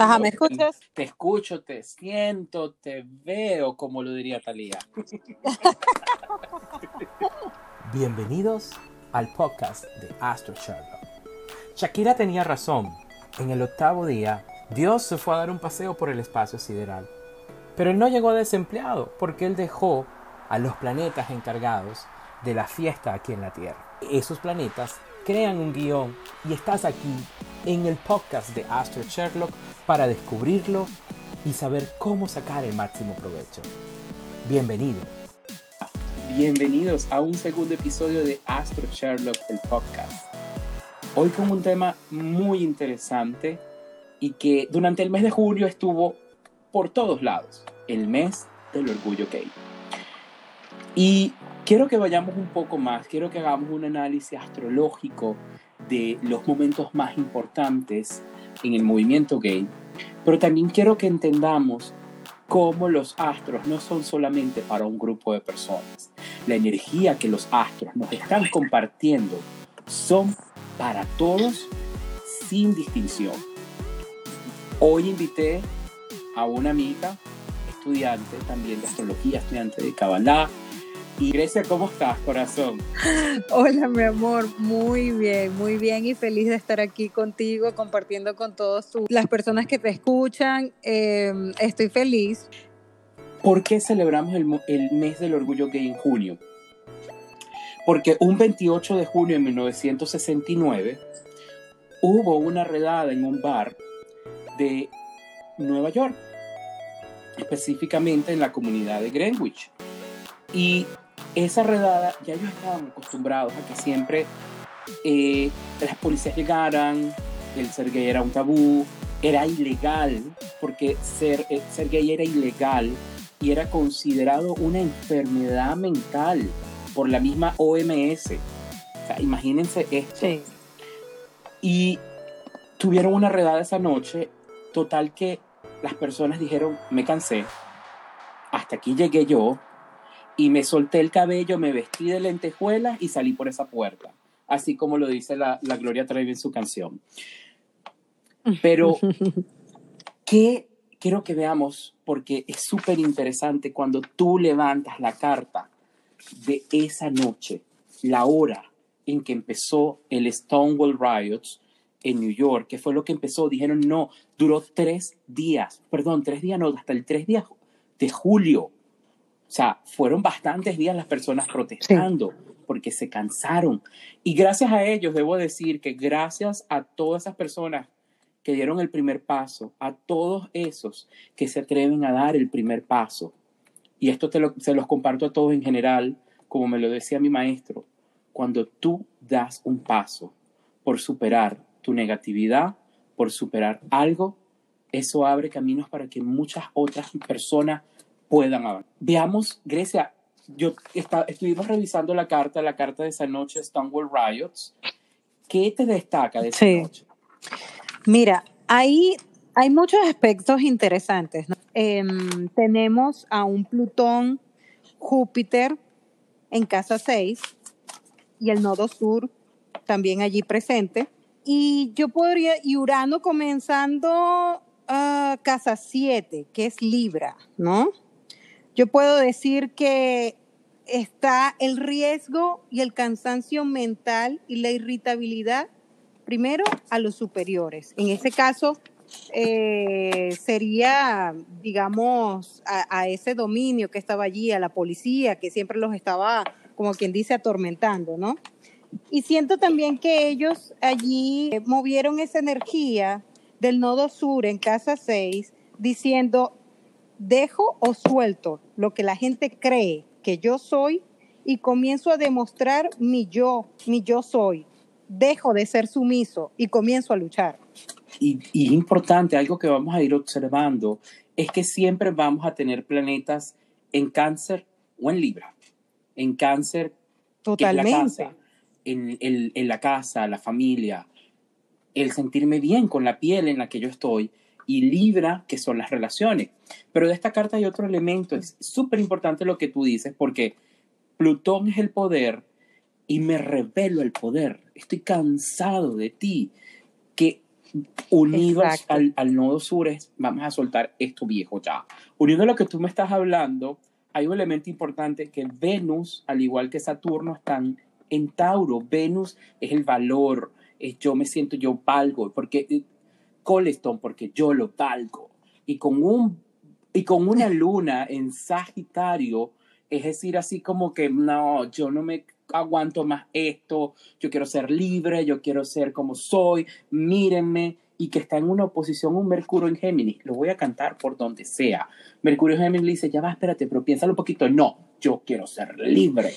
Ajá, ¿me escuchas? Te escucho, te siento, te veo, como lo diría Talía. Bienvenidos al podcast de Astro Sherlock. Shakira tenía razón. En el octavo día, Dios se fue a dar un paseo por el espacio sideral. Pero él no llegó desempleado porque él dejó a los planetas encargados de la fiesta aquí en la Tierra. Esos planetas crean un guion y estás aquí en el podcast de Astro Sherlock para descubrirlo y saber cómo sacar el máximo provecho. Bienvenido. Bienvenidos a un segundo episodio de Astro Sherlock, el podcast. Hoy con un tema muy interesante y que durante el mes de julio estuvo por todos lados, el mes del orgullo gay. Y quiero que vayamos un poco más, quiero que hagamos un análisis astrológico de los momentos más importantes en el movimiento gay, pero también quiero que entendamos cómo los astros no son solamente para un grupo de personas. La energía que los astros nos están compartiendo son para todos sin distinción. Hoy invité a una amiga, estudiante también de astrología, estudiante de Kabbalah, y Grecia, ¿cómo estás, corazón? Hola, mi amor, muy bien, muy bien y feliz de estar aquí contigo, compartiendo con todas las personas que te escuchan. Em, estoy feliz. ¿Por qué celebramos el, el mes del orgullo gay en junio? Porque un 28 de junio de 1969 hubo una redada en un bar de Nueva York, específicamente en la comunidad de Greenwich. Y esa redada, ya ellos estaban acostumbrados a que siempre eh, las policías llegaran, el ser gay era un tabú, era ilegal, porque ser, eh, ser gay era ilegal y era considerado una enfermedad mental por la misma OMS. O sea, imagínense esto. Y tuvieron una redada esa noche, total que las personas dijeron, me cansé, hasta aquí llegué yo, y me solté el cabello, me vestí de lentejuelas y salí por esa puerta, así como lo dice la, la Gloria Trevi en su canción. Pero, ¿qué quiero que veamos? Porque es súper interesante cuando tú levantas la carta de esa noche, la hora en que empezó el Stonewall Riots en New York, que fue lo que empezó, dijeron no, duró tres días, perdón, tres días, no, hasta el tres días de julio o sea, fueron bastantes días las personas protestando porque se cansaron. Y gracias a ellos, debo decir que gracias a todas esas personas que dieron el primer paso, a todos esos que se atreven a dar el primer paso, y esto te lo, se los comparto a todos en general, como me lo decía mi maestro, cuando tú das un paso por superar tu negatividad, por superar algo, eso abre caminos para que muchas otras personas puedan haber. Veamos, Grecia, yo está, estuvimos revisando la carta, la carta de esa noche, Stonewall Riots. ¿Qué te destaca de esa noche? Mira, ahí hay muchos aspectos interesantes. Em, tenemos a un Plutón, Júpiter en casa 6 y el nodo sur también allí presente. Y yo podría, y Urano comenzando a casa 7, que es Libra, ¿no? Yo puedo decir que está el riesgo y el cansancio mental y la irritabilidad, primero a los superiores. En ese caso, eh, sería, digamos, a, ese dominio que estaba allí, a la policía, que siempre los estaba, como quien dice, atormentando, ¿no? Y siento también que ellos allí movieron esa energía del nodo sur en casa 6, diciendo, dejo o suelto lo que la gente cree que yo soy y comienzo a demostrar mi yo, mi yo soy. Dejo de ser sumiso y comienzo a luchar. Y, y importante, algo que vamos a ir observando, es que siempre vamos a tener planetas en cáncer o en Libra. En cáncer, Totalmente. la casa, en, en, en la casa, la familia, el sentirme bien con la piel en la que yo estoy y Libra, que son las relaciones. Pero de esta carta hay otro elemento, es súper importante lo que tú dices, porque Plutón es el poder y me revelo el poder. Estoy cansado de ti. Que unidos al, al nodo sur es, vamos a soltar esto viejo ya. Uniendo a lo que tú me estás hablando, hay un elemento importante que Venus, al igual que Saturno, están en Tauro. Venus es el valor, es yo me siento, yo valgo, porque eh, Coleston, porque yo lo valgo. Y con, un, y con una luna en Sagitario, es decir, así como que no, yo no me aguanto más esto, yo quiero ser libre, yo quiero ser como soy, mírenme, y que está en una oposición un Mercurio en Géminis. Lo voy a cantar por donde sea. Mercurio en Géminis le dice, ya va, espérate, pero piénsalo un poquito. No, yo quiero ser libre.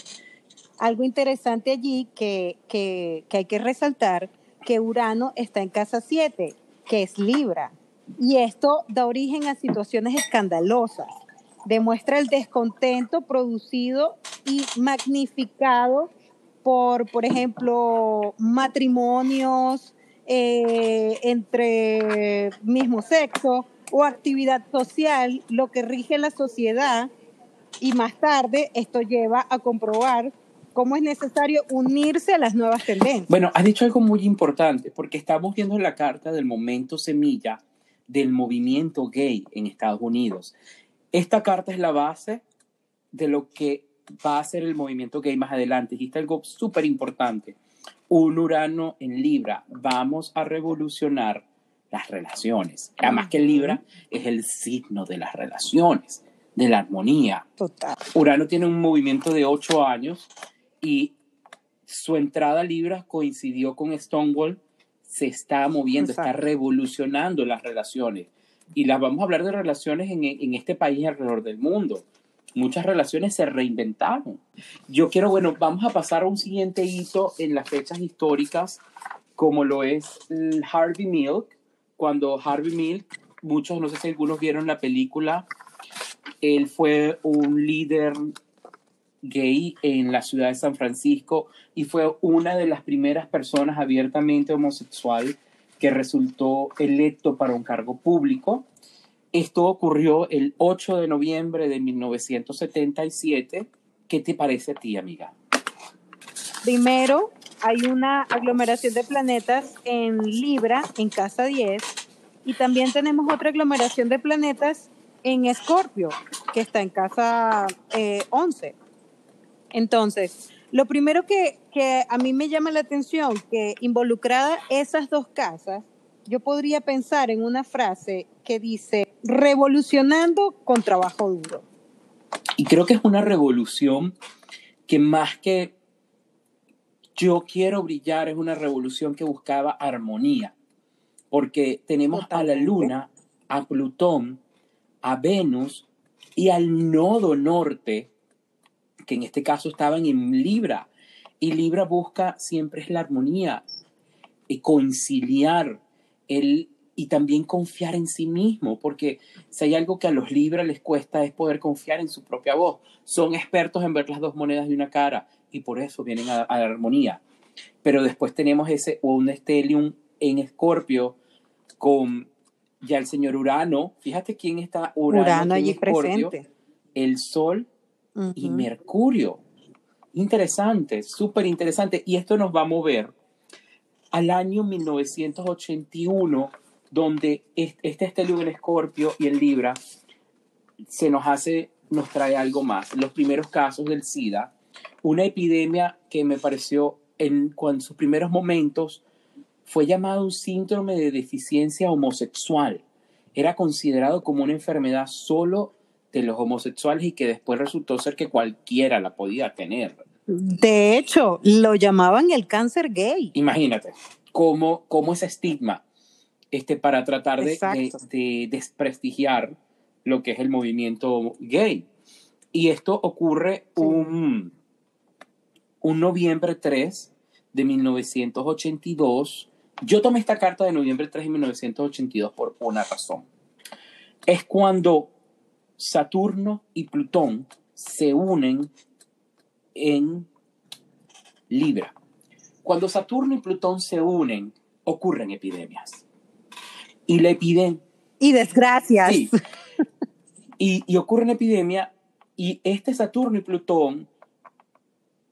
Algo interesante allí que, que, que hay que resaltar, que Urano está en casa 7, que es Libra. Y esto da origen a situaciones escandalosas. Demuestra el descontento producido y magnificado por, por ejemplo, matrimonios eh, entre mismo sexo o actividad social, lo que rige la sociedad. Y más tarde esto lleva a comprobar cómo es necesario unirse a las nuevas tendencias. Bueno, has dicho algo muy importante, porque estamos viendo la carta del momento semilla del movimiento gay en Estados Unidos. Esta carta es la base de lo que va a ser el movimiento gay más adelante. Dijiste algo súper importante. Un Urano en Libra. Vamos a revolucionar las relaciones. Además que Libra es el signo de las relaciones, de la armonía. Total. Urano tiene un movimiento de ocho años y su entrada a Libra coincidió con Stonewall. Se está moviendo, está Exacto. revolucionando las relaciones. Y las vamos a hablar de relaciones en, en este país y alrededor del mundo. Muchas relaciones se reinventaron. Yo quiero, bueno, vamos a pasar a un siguiente hito en las fechas históricas, como lo es el Harvey Milk. Cuando Harvey Milk, muchos, no sé si algunos vieron la película, él fue un líder gay en la ciudad de San Francisco y fue una de las primeras personas abiertamente homosexual que resultó electo para un cargo público. Esto ocurrió el 8 de noviembre de 1977. ¿Qué te parece a ti, amiga? Primero, hay una aglomeración de planetas en Libra, en casa 10, y también tenemos otra aglomeración de planetas en Escorpio, que está en casa eh, 11. Entonces, lo primero que, que a mí me llama la atención, que involucrada esas dos casas, yo podría pensar en una frase que dice, revolucionando con trabajo duro. Y creo que es una revolución que más que yo quiero brillar, es una revolución que buscaba armonía, porque tenemos a la. Luna, a Plutón, a Venus y al nodo norte, que en este caso estaban en Libra. Y Libra busca siempre es la armonía, y conciliar el, y también confiar en sí mismo, porque si hay algo que a los Libra les cuesta es poder confiar en su propia voz. Son expertos en ver las dos monedas de una cara y por eso vienen a, a la armonía. Pero después tenemos ese un stellium en Escorpio con ya el señor Urano. Fíjate quién está Urano, Urano allí presente. el Sol y. Mercurio. Interesante, súper interesante. Y esto nos va a mover al año 1981, donde es- este estelio en Escorpio y en Libra se nos hace, nos trae algo más. Los primeros casos del SIDA, una epidemia que me pareció en, cuando en sus primeros momentos fue llamado un síndrome de deficiencia homosexual. Era considerado como una enfermedad solo de los homosexuales y que después resultó ser que cualquiera la podía tener. De hecho, lo llamaban el cáncer gay. Imagínate cómo, cómo ese estigma este, para tratar de, de, Exacto. de desprestigiar lo que es el movimiento gay. Y esto ocurre Sí. un, un noviembre 3 de 1982. Yo tomé esta carta de noviembre 3 de 1982 por una razón. Es cuando Saturno y Plutón se unen en Libra. Cuando Saturno y Plutón se unen, ocurren epidemias. Y la epidemia, Y desgracias. sí, y, y ocurre una epidemia, y este Saturno y Plutón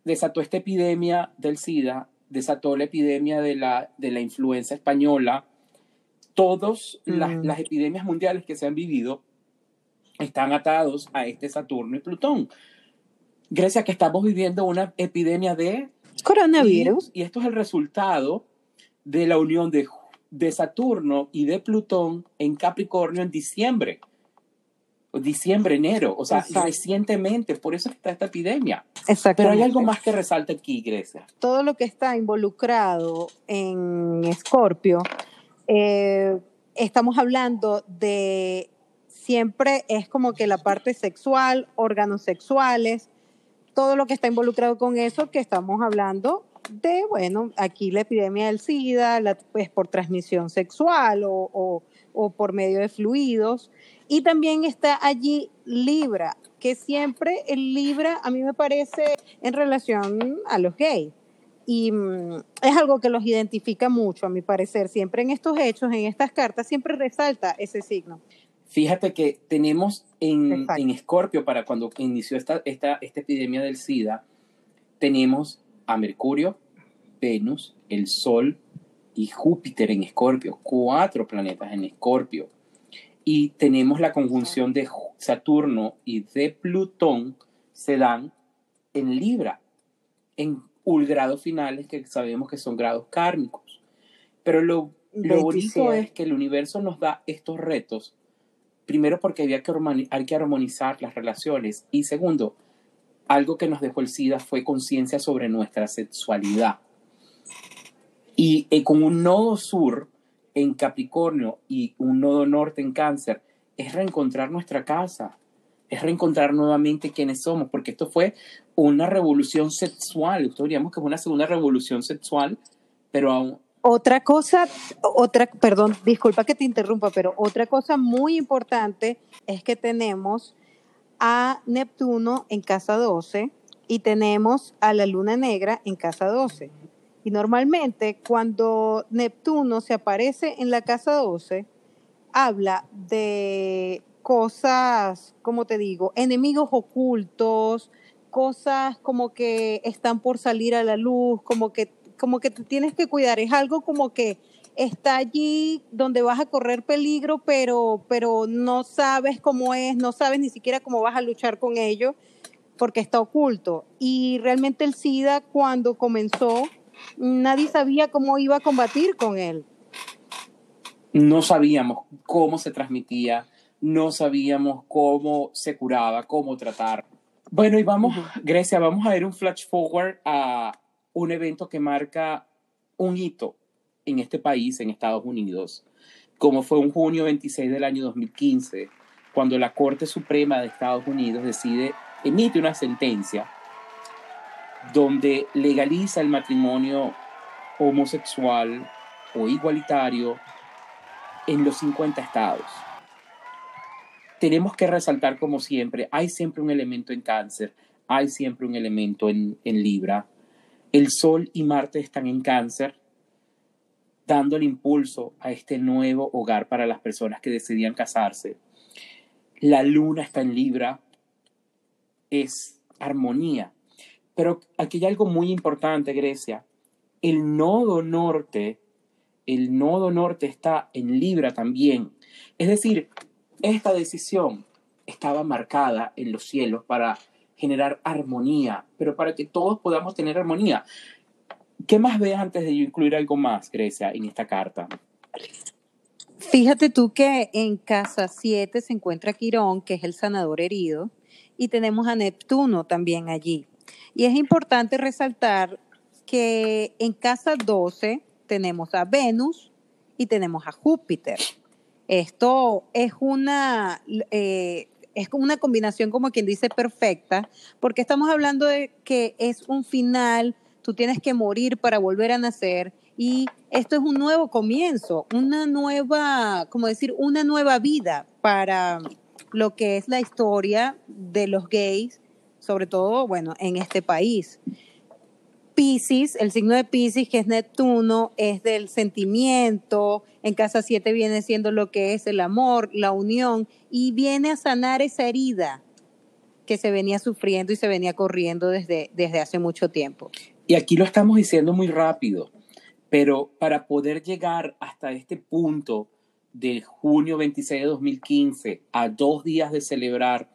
desató esta epidemia del SIDA, desató la epidemia de la, de la influenza española, Todas las, Mm. las epidemias mundiales que se han vivido están atados a este Saturno y Plutón. Grecia, que estamos viviendo una epidemia de Coronavirus. y, y esto es el resultado de la unión de, de Saturno y de Plutón en Capricornio en diciembre. Diciembre, enero, o sea, Exacto. recientemente, por eso está esta epidemia. Pero hay algo más que resalta aquí, Grecia. todo lo que está involucrado en Escorpio, eh, estamos hablando de siempre es como que la parte sexual, órganos sexuales, todo lo que está involucrado con eso que estamos hablando de, bueno, aquí la epidemia del SIDA, la, pues por transmisión sexual o, o- o por medio de fluidos. Y también está allí Libra, que siempre el Libra a mí me parece en relación a los gays. Y mm, es algo que los identifica mucho, a mi parecer. Siempre en estos hechos, en estas cartas, siempre resalta ese signo. Fíjate que tenemos en, en Escorpio, para cuando inició esta, esta, esta epidemia del SIDA, tenemos a Mercurio, Venus, el Sol y Júpiter en Escorpio, cuatro planetas en Escorpio. Y tenemos la conjunción de Saturno y de Plutón, se dan en Libra, en grados finales que sabemos que son grados kármicos. Pero lo, lo bonito 27. es que el universo nos da estos retos, primero porque había que hay que armonizar las relaciones y segundo, algo que nos dejó el SIDA fue conciencia sobre nuestra sexualidad. Y eh, con un nodo sur en Capricornio y un nodo norte en Cáncer, es reencontrar nuestra casa, es reencontrar nuevamente quiénes somos, porque esto fue una revolución sexual, nosotros diríamos que fue una segunda revolución sexual, pero aún, Otra cosa, otra, perdón, disculpa que te interrumpa, pero otra cosa muy importante es que tenemos a Neptuno en casa 12 y tenemos a la luna negra en casa 12. Y normalmente cuando Neptuno se aparece en la casa 12, habla de cosas, como te digo, enemigos ocultos, cosas como que están por salir a la luz, como que, como que te tienes que cuidar. Es algo como que está allí donde vas a correr peligro, pero, pero no sabes cómo es, no sabes ni siquiera cómo vas a luchar con ello, porque está oculto. Y realmente el SIDA cuando comenzó, nadie sabía cómo iba a combatir con él. no sabíamos cómo se transmitía, no sabíamos cómo se curaba, cómo tratar. Bueno, y vamos, Grecia, vamos a ver un flash forward a un evento que marca un hito en este país, en Estados Unidos, como fue un junio 26 del año 2015, cuando la Corte Suprema de Estados Unidos decide, emite una sentencia donde legaliza el matrimonio homosexual o igualitario en los 50 estados. Tenemos que resaltar, como siempre, hay siempre un elemento en cáncer, hay siempre un elemento en, en Libra. El Sol y Marte están en cáncer, dando el impulso a este nuevo hogar para las personas que decidían casarse. La Luna está en Libra, es armonía. Pero aquí hay algo muy importante, Grecia. El nodo norte el nodo norte está en Libra también. Es decir, esta decisión estaba marcada en los cielos para generar armonía, pero para que todos podamos tener armonía. ¿Qué más ves antes de yo incluir algo más, Grecia, en esta carta? Fíjate tú que en casa 7 se encuentra Quirón, que es el sanador herido, y tenemos a Neptuno también allí. Y es importante resaltar que en casa 12 tenemos a Venus y tenemos a Júpiter. Esto es una, eh, es una combinación, como quien dice, perfecta, porque estamos hablando de que es un final, tú tienes que morir para volver a nacer, y esto es un nuevo comienzo, una nueva, como decir, una nueva vida para lo que es la historia de los gays, sobre todo, bueno, en este país. Pisces, el signo de Pisces, que es Neptuno, es del sentimiento, en casa 7 viene siendo lo que es el amor, la unión, y viene a sanar esa herida que se venía sufriendo y se venía corriendo desde, desde hace mucho tiempo. Y aquí lo estamos diciendo muy rápido, pero para poder llegar hasta este punto de junio 26 de 2015 a dos días de celebrar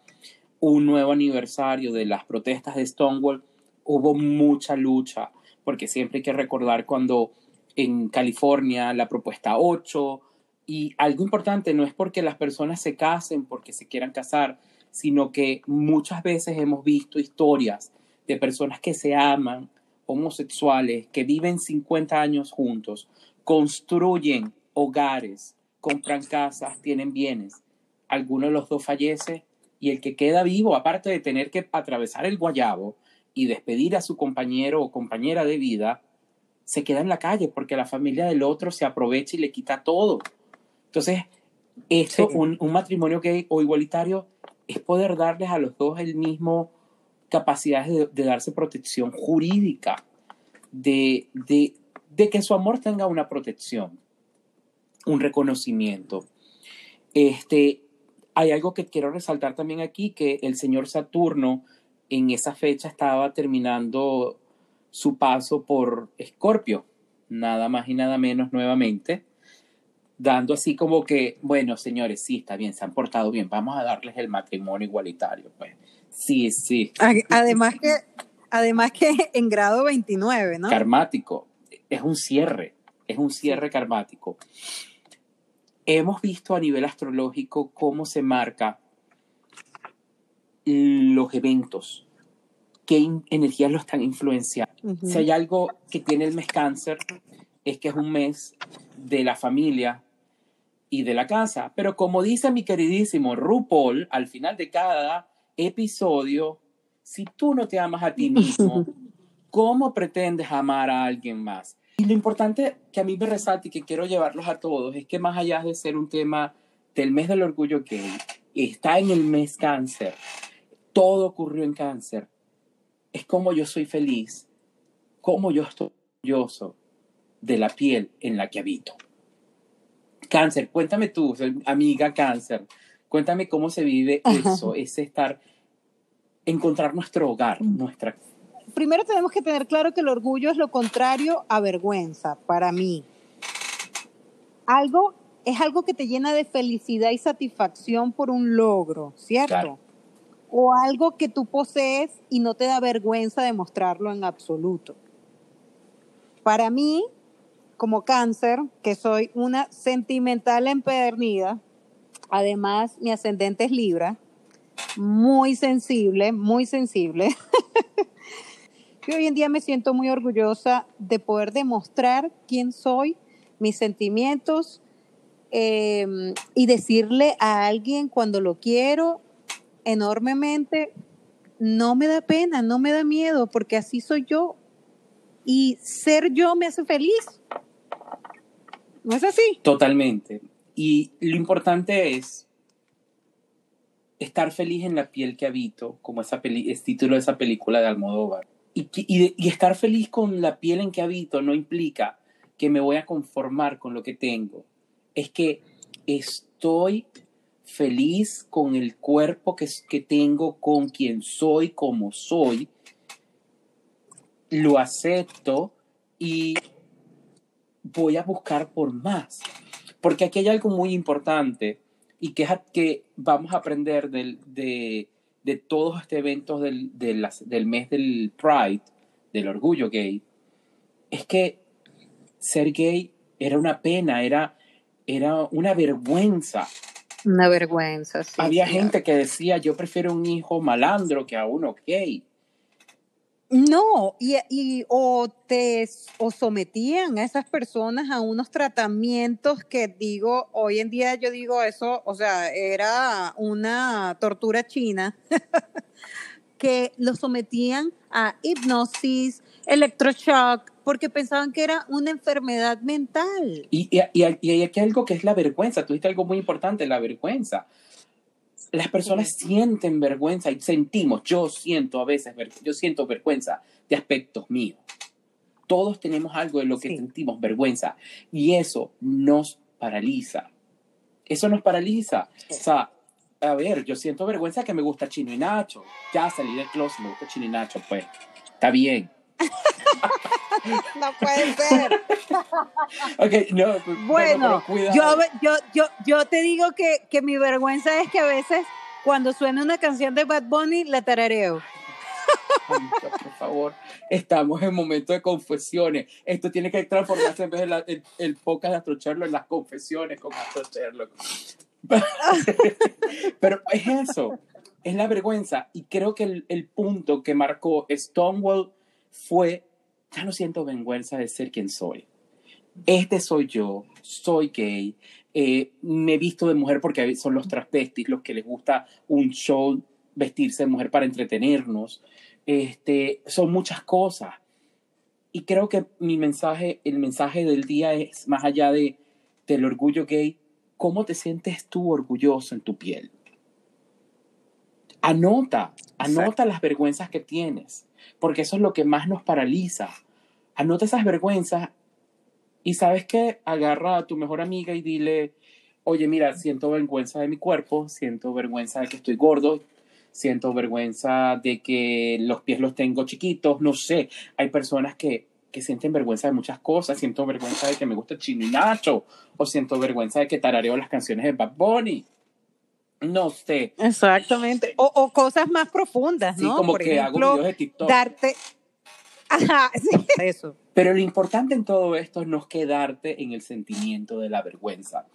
un nuevo aniversario de las protestas de Stonewall, hubo mucha lucha, porque siempre hay que recordar cuando en California la propuesta 8, y algo importante no es porque las personas se casen porque se quieran casar, sino que muchas veces hemos visto historias de personas que se aman, homosexuales, que viven 50 años juntos, construyen hogares, compran casas, tienen bienes. Alguno de los dos fallece y el que queda vivo, aparte de tener que atravesar el guayabo y despedir a su compañero o compañera de vida, se queda en la calle porque la familia del otro se aprovecha y le quita todo. Entonces, esto, un, matrimonio gay o igualitario es poder darles a los dos el mismo capacidad de, darse protección jurídica, de, de que su amor tenga una protección un reconocimiento. Este, hay algo que quiero resaltar también aquí, que el señor Saturno en esa fecha estaba terminando su paso por Escorpio, nada más y nada menos nuevamente, dando así como que, bueno, señores, sí, está bien, se han portado bien, vamos a darles el matrimonio igualitario. Pues sí, sí. Además que, además que en grado 29, ¿no? Karmático, es un cierre, es un cierre karmático hemos visto a nivel astrológico cómo se marca los eventos, qué energías lo están influenciando. Si hay algo que tiene el mes cáncer, es que es un mes de la familia y de la casa. Pero como dice mi queridísimo RuPaul, al final de cada episodio, si tú no te amas a ti mismo, ¿cómo pretendes amar a alguien más? Y lo importante que a mí me resalta y que quiero llevarlos a todos es que más allá de ser un tema del mes del orgullo gay, está en el mes cáncer, todo ocurrió en cáncer, es como yo soy feliz, como yo estoy orgulloso de la piel en la que habito. Cáncer, cuéntame tú, amiga cáncer, cuéntame cómo se vive eso, ese estar, encontrar nuestro hogar, nuestra primero tenemos que tener claro que el orgullo es lo contrario a vergüenza, para mí. Algo es algo que te llena de felicidad y satisfacción por un logro, ¿cierto? O algo que tú posees y no te da vergüenza de mostrarlo en absoluto. Para mí, como cáncer, que soy una sentimental empedernida, además mi ascendente es Libra, muy sensible, muy sensible. Yo hoy en día me siento muy orgullosa de poder demostrar quién soy, mis sentimientos em, y decirle a alguien cuando lo quiero enormemente, no me da pena, no me da miedo, porque así soy yo. Y ser yo me hace feliz. ¿No es así? Totalmente. Y lo importante es estar feliz en la piel que habito, como esa es título de esa película de Almodóvar. Y, estar feliz con la piel en que habito no implica que me voy a conformar con lo que tengo. Es que estoy feliz con el cuerpo que, que tengo, con quien soy, como soy. Lo acepto y voy a buscar por más. Porque aquí hay algo muy importante y que, es que vamos a aprender de, de todos estos eventos del, del mes del Pride, del orgullo gay, es que ser gay era una pena, era, era una vergüenza. Una vergüenza, sí. Había gente que decía, yo prefiero un hijo malandro que a uno gay. No, y, o te o sometían a esas personas a unos tratamientos que digo, hoy en día yo digo eso, o sea, era una tortura china, que los sometían a hipnosis, electroshock, porque pensaban que era una enfermedad mental. Y, y, y, y aquí hay algo que es la vergüenza, tú dijiste algo muy importante, la vergüenza las personas sienten vergüenza y sentimos, yo siento a veces, yo siento vergüenza de aspectos míos. Todos tenemos algo de lo que sentimos vergüenza y eso nos paraliza. Eso nos paraliza. O sea, a ver, yo siento vergüenza que me gusta Chino y Nacho. Ya salí del closet, me gusta Chino y Nacho, pues. Está bien. No puede ser. Ok, no, Bueno, pero cuidado. yo, yo, yo, yo te digo que, que mi vergüenza es que a veces cuando suena una canción de Bad Bunny la tarareo. Por favor, estamos en momento de confesiones. Esto tiene que transformarse en vez de la- el, el podcast de Astro Sherlock en las confesiones con Astro Sherlock. Pero es eso, es la vergüenza. Y creo que el, el punto que marcó Stonewall fue, ya no siento vergüenza de ser quien soy. Este soy yo, soy gay, eh, me he visto de mujer porque son los transvestis los que les gusta un show vestirse de mujer para entretenernos. Este, son muchas cosas. Y creo que mi mensaje, el mensaje del día es más allá de, del orgullo gay, ¿cómo te sientes tú orgulloso en tu piel? Anota, anota las vergüenzas que tienes, porque eso es lo que más nos paraliza. Anota esas vergüenzas y sabes que agarra a tu mejor amiga y dile, oye, mira, siento vergüenza de mi cuerpo, siento vergüenza de que estoy gordo, siento vergüenza de que los pies los tengo chiquitos, no sé, hay personas que, que sienten vergüenza de muchas cosas, siento vergüenza de que me gusta chino y nacho, o siento vergüenza de que tarareo las canciones de Bad Bunny. No sé, Exactamente. O, o cosas más profundas, sí, ¿no? como Por que hago ejemplo, videos de TikTok. darte. Ajá, sí. Eso. Pero lo importante en todo esto es no quedarte en el sentimiento de la vergüenza.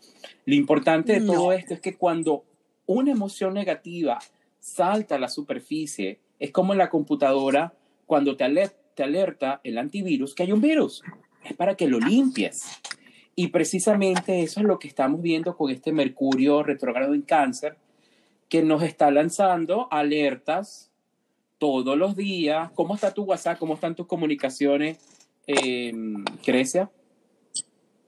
Lo importante de No. todo esto es que cuando una emoción negativa salta a la superficie, es como en la computadora cuando te, aler- te alerta el antivirus que hay un virus. Es para que lo limpies. Y precisamente eso es lo que estamos viendo con este Mercurio retrógrado en cáncer, que nos está lanzando alertas todos los días. ¿Cómo está tu WhatsApp? ¿Cómo están tus comunicaciones, eh, Grecia?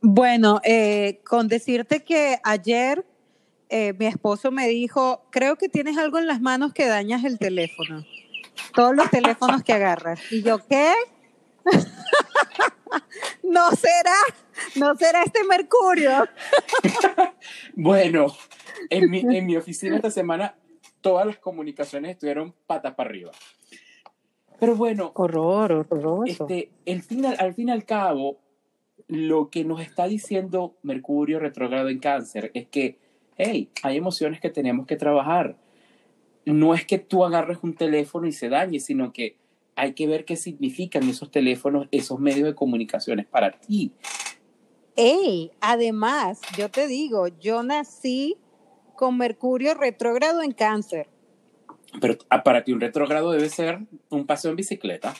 Bueno, eh, con decirte que ayer eh, mi esposo me dijo, creo que tienes algo en las manos que dañas el teléfono. Todos los teléfonos que agarras. Y yo, ¿qué? no será, no será este Mercurio. Bueno, en mi, en mi oficina esta semana todas las comunicaciones estuvieron patas para arriba. Pero bueno, Horror, horroroso. este, el fin, al, fin y al cabo, lo que nos está diciendo Mercurio retrógrado en cáncer es que, hey, hay emociones que tenemos que trabajar. No es que tú agarres un teléfono y se dañe, sino que hay que ver qué significan esos teléfonos, esos medios de comunicaciones para ti. Ey, además, yo te digo, yo nací con Mercurio retrógrado en cáncer. Pero ah, para ti un retrógrado debe ser un paseo en bicicleta.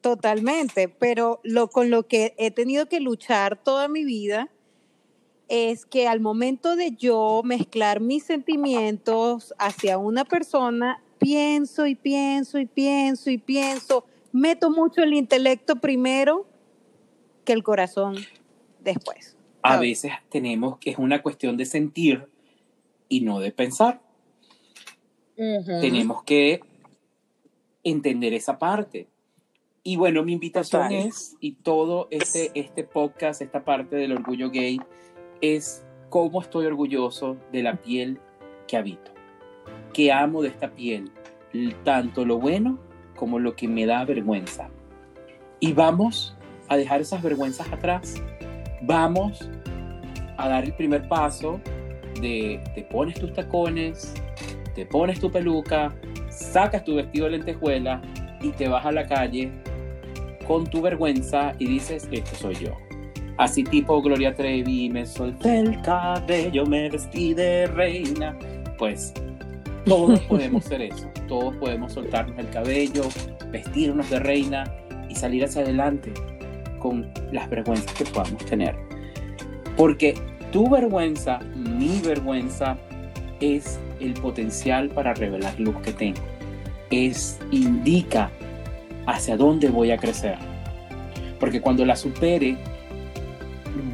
Totalmente, pero lo con lo que he tenido que luchar toda mi vida es que al momento de yo mezclar mis sentimientos hacia una persona, pienso y pienso y pienso y pienso, meto mucho el intelecto primero que el corazón después. A veces tenemos que es una cuestión de sentir y no de pensar. Tenemos que entender esa parte. Y bueno, mi invitación Total. es, y todo este, este podcast, esta parte del orgullo gay, es cómo estoy orgulloso de la piel que habito. Que amo de esta piel, tanto lo bueno como lo que me da vergüenza. Y vamos a dejar esas vergüenzas atrás. Vamos a dar el primer paso de te pones tus tacones, te pones tu peluca, sacas tu vestido de lentejuela y te vas a la calle con tu vergüenza y dices, esto soy yo. Así tipo Gloria Trevi, me solté el cabello, me vestí de reina. Pues todos podemos ser eso, todos podemos soltarnos el cabello, vestirnos de reina y salir hacia adelante con las vergüenzas que podamos tener. Porque tu vergüenza, mi vergüenza, es el potencial para revelar luz que tengo. Es, indica hacia dónde voy a crecer. Porque cuando la supere,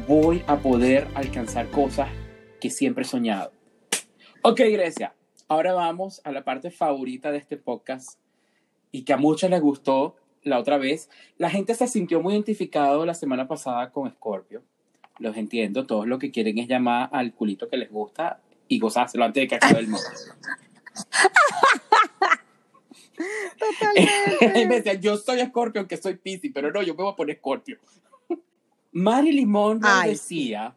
voy a poder alcanzar cosas que siempre he soñado. Ok, Grecia, ahora vamos a la parte favorita de este podcast y que a muchos les gustó la otra vez. La gente se sintió muy identificado la semana pasada con Scorpio. Los entiendo, todos lo que quieren es llamar al culito que les gusta y gozárselo antes de que acabe el mundo. y me decía, yo soy Scorpio, aunque soy Piscis, pero no, yo me voy a poner Scorpio. Marilyn Monroe decía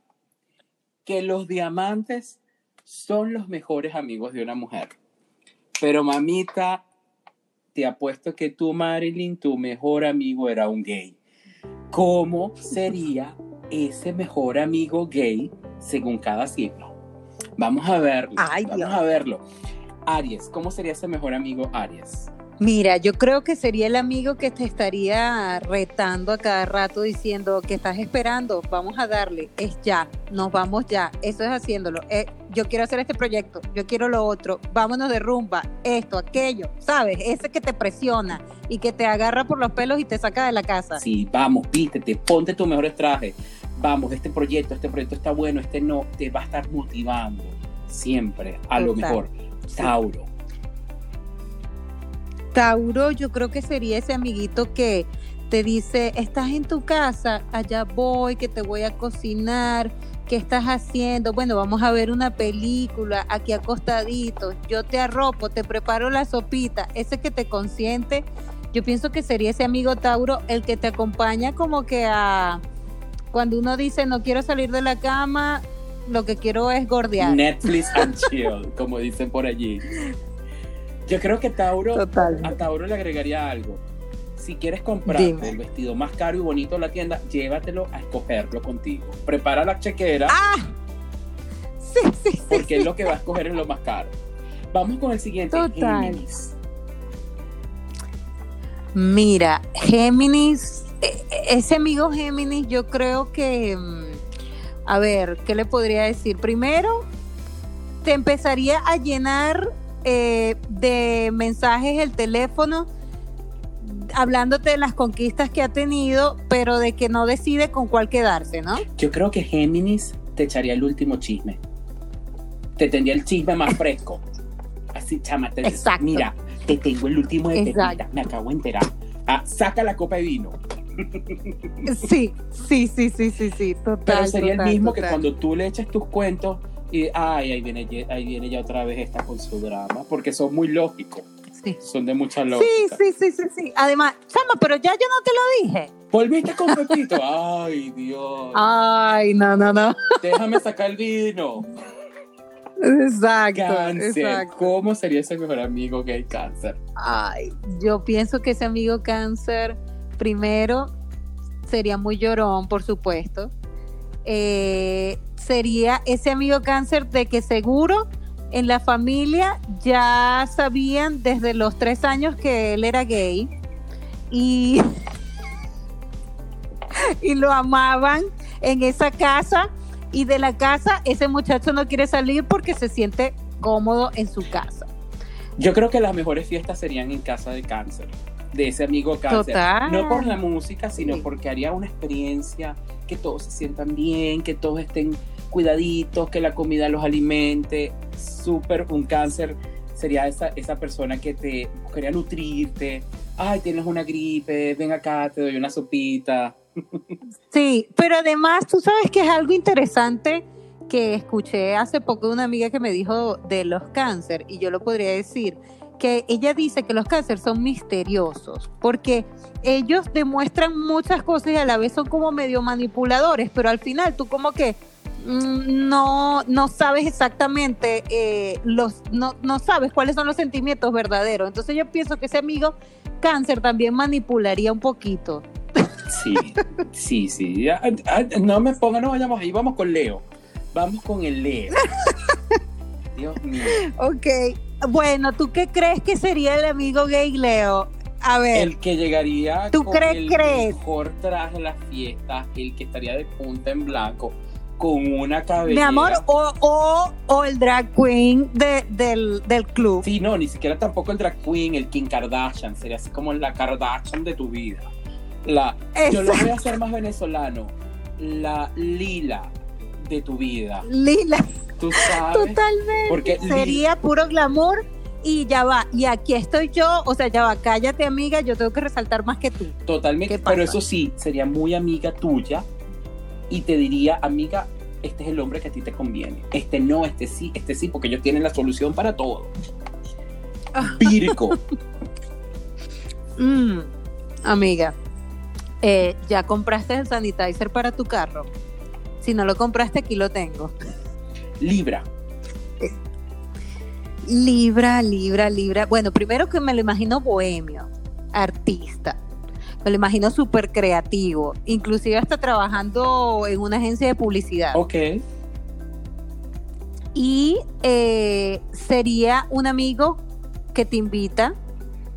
que los diamantes son los mejores amigos de una mujer. Pero mamita, te apuesto que tú, Marilyn, tu mejor amigo era un gay. ¿Cómo sería ese mejor amigo gay según cada signo? Vamos a verlo. Ay, vamos Dios. a verlo. Aries, ¿cómo sería ese mejor amigo Aries? Mira, yo creo que sería el amigo que te estaría retando a cada rato diciendo que estás esperando, vamos a darle, es ya, nos vamos ya, eso es haciéndolo, eh, yo quiero hacer este proyecto, yo quiero lo otro, vámonos de rumba, esto, aquello, ¿sabes? Ese que te presiona y que te agarra por los pelos y te saca de la casa. Sí, vamos, vístete, ponte tus mejores trajes. Vamos, este proyecto, este proyecto está bueno, este no, te va a estar motivando siempre a lo mejor. Sí. Tauro. Yo creo que sería ese amiguito que te dice, estás en tu casa, allá voy, que te voy a cocinar, ¿qué estás haciendo? Bueno, vamos a ver una película aquí acostadito, yo te arropo, te preparo la sopita, ese que te consiente, yo pienso que sería ese amigo Tauro el que te acompaña como que a cuando uno dice no quiero salir de la cama, lo que quiero es gordear. Netflix and chill, como dicen por allí. Yo creo que Tauro, Total. a Tauro le agregaría algo. Si quieres comprar el vestido más caro y bonito de la tienda, llévatelo a escogerlo contigo. Prepara la chequera Ah, sí, sí, sí. porque es lo que va a escoger en lo más caro. Vamos con el siguiente. Total. Géminis. Mira, Géminis, eh, ese amigo Géminis, yo creo que, mm, a ver, ¿qué le podría decir? Primero, te empezaría a llenar eh, de mensajes el teléfono, hablándote de las conquistas que ha tenido, pero de que no decide con cuál quedarse, ¿no? Yo creo que Géminis te echaría el último chisme. Te tendría el chisme más fresco. Así, chama, te dice, Exacto. mira, te tengo el último de. Pepita, me acabo de enterar. Ah, saca la copa de vino. Sí, sí, sí, sí, sí, sí, total. Pero sería el total, mismo que cuando tú le echas tus cuentos y, ay, ahí viene, ahí viene ya otra vez esta con su drama, porque son muy lógicos, Sí. son de mucha Sí, lógica. sí, sí, sí, sí. Además, chama, pero ya yo no te lo dije. Volviste con Pepito, ay, Dios, Ay, no, no, no. déjame sacar el vino. Exacto, Cáncer, exacto. ¿cómo sería ese mejor amigo gay cáncer? Ay, yo pienso que ese amigo cáncer, primero, sería muy llorón, por supuesto. Eh, sería ese amigo cáncer de que seguro en la familia ya sabían desde los tres años que él era gay y, y lo amaban en esa casa y de la casa ese muchacho no quiere salir porque se siente cómodo en su casa. Yo creo que las mejores fiestas serían en casa de cáncer, de ese amigo cáncer. Total. No por la música, sino Sí. porque haría una experiencia, que todos se sientan bien, que todos estén cuidaditos, que la comida los alimente. Súper un cáncer sería esa, esa persona que te buscaría nutrirte. Ay, tienes una gripe, ven acá, te doy una sopita. Sí, pero además tú sabes que es algo interesante que escuché hace poco de una amiga que me dijo de los cáncer y yo lo podría decir que ella dice que los cáncer son misteriosos porque ellos demuestran muchas cosas y a la vez son como medio manipuladores, pero al final tú como que mm, no, no sabes exactamente eh, los no, no sabes cuáles son los sentimientos verdaderos. Entonces yo pienso que ese amigo cáncer también manipularía un poquito. Sí, sí, sí. No me pongan, no vayamos ahí, vamos con Leo. Vamos con el Leo. Dios mío. Ok, bueno, ¿tú qué crees que sería el amigo gay Leo? A ver, El que llegaría ¿Tú con crees- el crees? mejor traje a la fiesta, el que estaría de punta en blanco, con una mi cabellera. amor, o, o, o el drag queen de- del, del club. Sí, no, ni siquiera tampoco el drag queen, el Kim Kardashian, sería así como la Kardashian de tu vida. La, yo lo voy a hacer más venezolano, la Lila de tu vida. Lila, Tú sabes. totalmente. Porque Sería puro glamour y ya va. Y aquí estoy yo, o sea, ya va, cállate amiga, yo tengo que resaltar más que tú. Totalmente, pero eso sí, sería muy amiga tuya y te diría, amiga, este es el hombre que a ti te conviene. Este no, este sí, este sí, porque ellos tienen la solución para todo. Ah. Virgo. Mm, amiga, eh, ¿ya compraste el sanitizer para tu carro? Si no lo compraste, aquí lo tengo. Libra. Libra, Libra, Libra. Bueno, primero que me lo imagino bohemio, artista. Me lo imagino súper creativo. Inclusive hasta trabajando en una agencia de publicidad. Ok. Y eh, sería un amigo que te invita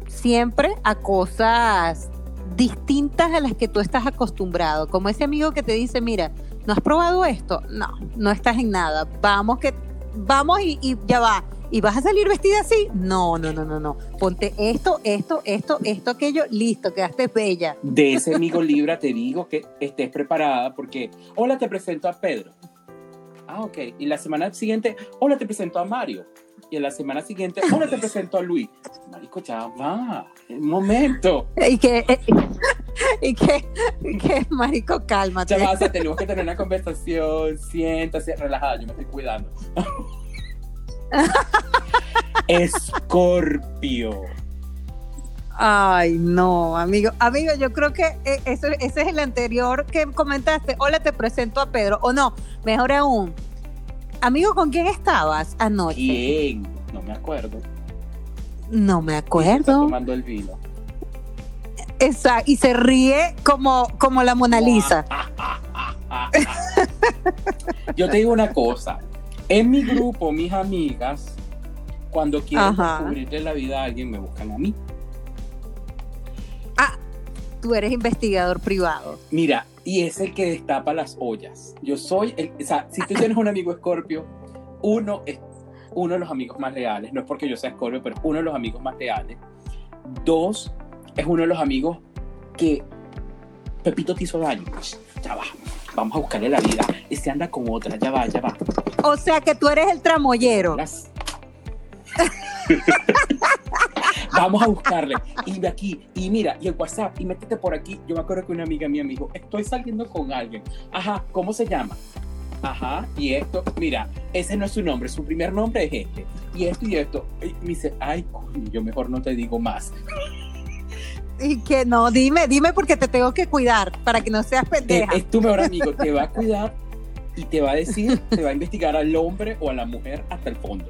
siempre a cosas distintas a las que tú estás acostumbrado. Como ese amigo que te dice, mira, ¿no has probado esto? No, no estás en nada. Vamos que, vamos y, ya va. ¿Y vas a salir vestida así? No, no, no, no, no. Ponte esto, esto, esto, esto, aquello, listo, quedaste bella. De ese amigo Libra te digo que estés preparada porque, hola, te presento a Pedro. Ah, ok. Y la semana siguiente, hola, te presento a Mario. Y en la semana siguiente, hola, te presento a Luis. Marico, ya va. Un momento. Y que, y que, y que, marico, cálmate. Ya va, o sea, tenemos que tener una conversación. Siéntase, relajada, yo me estoy cuidando. Escorpio. Ay, no, amigo. Amigo, yo creo que eh, eso, ese es el anterior que comentaste. Hola, te presento a Pedro. O no, mejor aún. Amigo, ¿con quién estabas anoche? ¿Quién? No me acuerdo. No me Está acuerdo. tomando el vino. Exacto. Y se ríe como, como la Mona Lisa. Yo te digo una cosa. En mi grupo, mis amigas, cuando quieren Ajá. descubrirle la vida a alguien, me buscan a mí. Tú eres investigador privado. Mira, y es el que destapa las ollas. Yo soy el, o sea, si tú tienes un amigo escorpio, uno es uno de los amigos más leales, no es porque yo sea escorpio, pero uno de los amigos más leales. Dos, es uno de los amigos que Pepito te hizo daño. Ya va, vamos a buscarle la vida. Ese anda con otra, ya va, ya va. O sea que tú eres el tramoyero. Las- Vamos a buscarle. Y de aquí, y mira, y el WhatsApp, y métete por aquí. Yo me acuerdo que una amiga mía me dijo, estoy saliendo con alguien. Ajá, ¿cómo se llama? Ajá, y esto, mira, ese no es su nombre, su primer nombre es este. Y esto y esto. Y me dice, ay, yo mejor no te digo más. Y que no, dime, dime porque te tengo que cuidar para que no seas pendeja. es tu mejor amigo, te va a cuidar y te va a decir, te va a investigar al hombre o a la mujer hasta el fondo.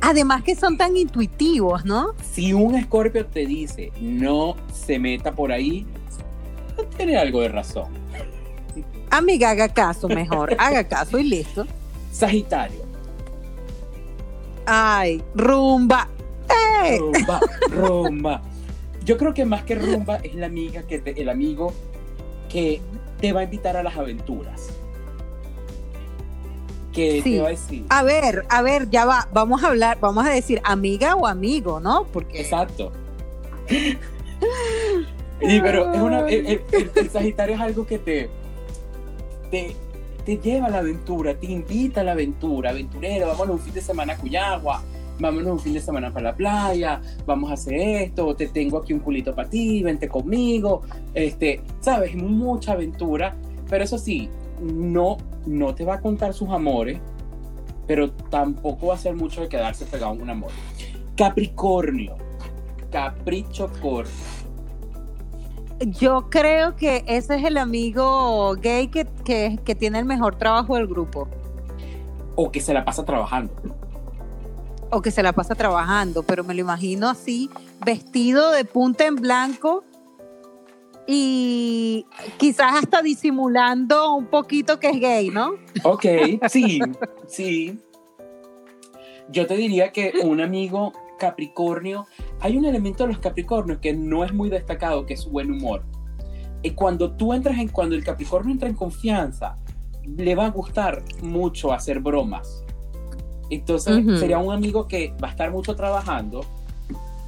Además que son tan intuitivos, ¿no? Si un escorpio te dice no se meta por ahí, tiene algo de razón. Amiga, haga caso mejor. Haga caso y listo. Sagitario, Ay, rumba. ¡Eh! rumba, rumba. Yo creo que más que rumba es la amiga que te- el amigo que te va a invitar a las aventuras. Que Sí. te va a decir, A ver, a ver, ya va. Vamos a hablar, vamos a decir amiga o amigo, ¿no? Porque exacto. Y, pero es una, el, el- el- el Sagitario es algo que te, te, te lleva a la aventura, te invita a la aventura, aventurero, vámonos un fin de semana a Cuyagua, vámonos un fin de semana para la playa, vamos a hacer esto, te tengo aquí un culito para ti, vente conmigo, este, sabes, mucha aventura, pero eso sí, no, no te va a contar sus amores, pero tampoco va a ser mucho de quedarse pegado en un amor. Capricornio, capricho corto. yo creo que ese es el amigo gay que, que, que tiene el mejor trabajo del grupo. o que se la pasa trabajando. O que se la pasa trabajando, pero me lo imagino así, vestido de punta en blanco y quizás hasta disimulando un poquito que es gay, ¿no? Ok, sí, sí. Yo te diría que un amigo Capricornio, hay un elemento de los Capricornios que no es muy destacado, que es su buen humor. Y cuando tú entras en, cuando el Capricornio entra en confianza, le va a gustar mucho hacer bromas. Entonces Ujú. sería un amigo que va a estar mucho trabajando,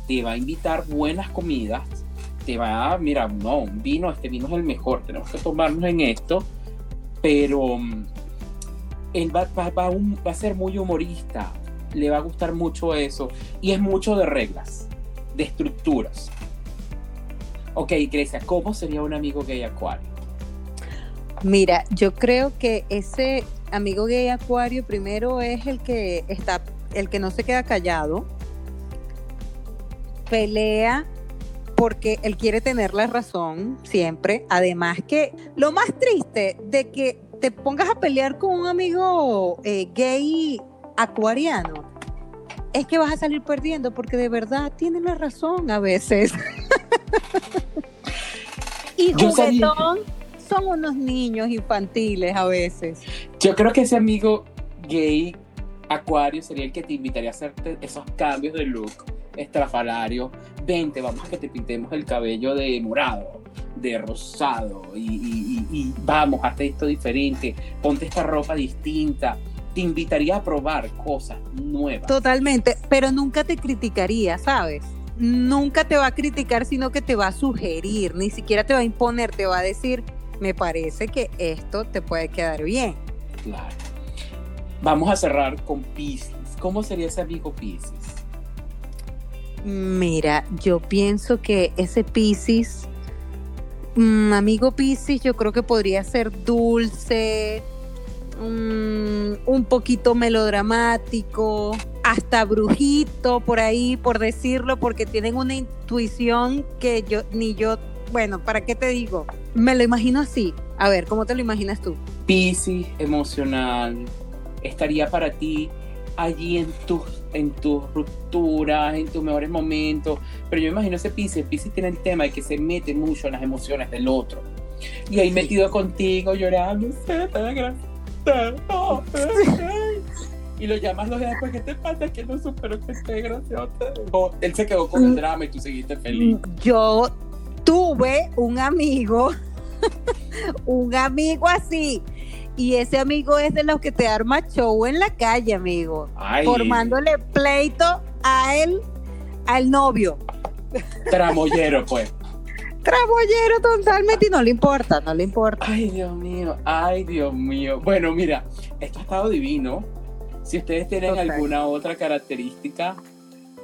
te va a invitar buenas comidas, te va mira, no, un vino, este vino es el mejor, tenemos que tomarnos en esto, pero mm, él va, va- va va a ser muy humorista, le va a gustar mucho eso, y es mucho de reglas, de estructuras. Ok, Grecia, ¿cómo sería un amigo gay acuario? Mira, yo creo que ese amigo gay acuario primero es el que está, el que no se queda callado, pelea porque él quiere tener la razón siempre. Además que lo más triste de que te pongas a pelear con un amigo eh, gay acuariano es que vas a salir perdiendo porque de verdad tiene la razón a veces. y juguetón son unos niños infantiles a veces. Yo creo que ese amigo gay acuario sería el que te invitaría a hacerte esos cambios de look estrafalario. Vente, vamos a que te pintemos el cabello de morado, de rosado, y, y- y- y vamos, hazte esto diferente, ponte esta ropa distinta. Te invitaría a probar cosas nuevas. Totalmente, pero nunca te criticaría, ¿sabes? Nunca te va a criticar, sino que te va a sugerir, ni siquiera te va a imponer, te va a decir, me parece que esto te puede quedar bien. Claro. Vamos a cerrar con Pisces. ¿Cómo sería ese amigo Pisces? Mira, yo pienso que ese Piscis, mm, amigo Piscis, yo creo que podría ser dulce, mm, un poquito melodramático, hasta brujito por ahí, por decirlo, porque tienen una intuición que yo ni yo, bueno, ¿para qué te digo? Me lo imagino así. A ver, ¿cómo te lo imaginas tú? Piscis emocional estaría para ti allí en tus en tus rupturas, en tus mejores momentos. Pero yo me imagino ese Piscis, Piscis tiene el tema de que se mete mucho en las emociones del otro. Y ahí Sí. metido contigo, llorando. Y lo llamas los días después, ¿qué te pasa? Que no supero que desgraciado te dejó. Él se quedó con el Mm. drama y tú seguiste feliz. Yo tuve un amigo, un amigo así. Y ese amigo es de los que te arma show en la calle, amigo. Ay, Formándole pleito a él, al novio. tramoyero, pues. Trabollero totalmente y no le importa, no le importa. Ay, Dios mío, ay, Dios mío. Bueno, mira, esto ha estado divino. Si ustedes tienen Total. alguna otra característica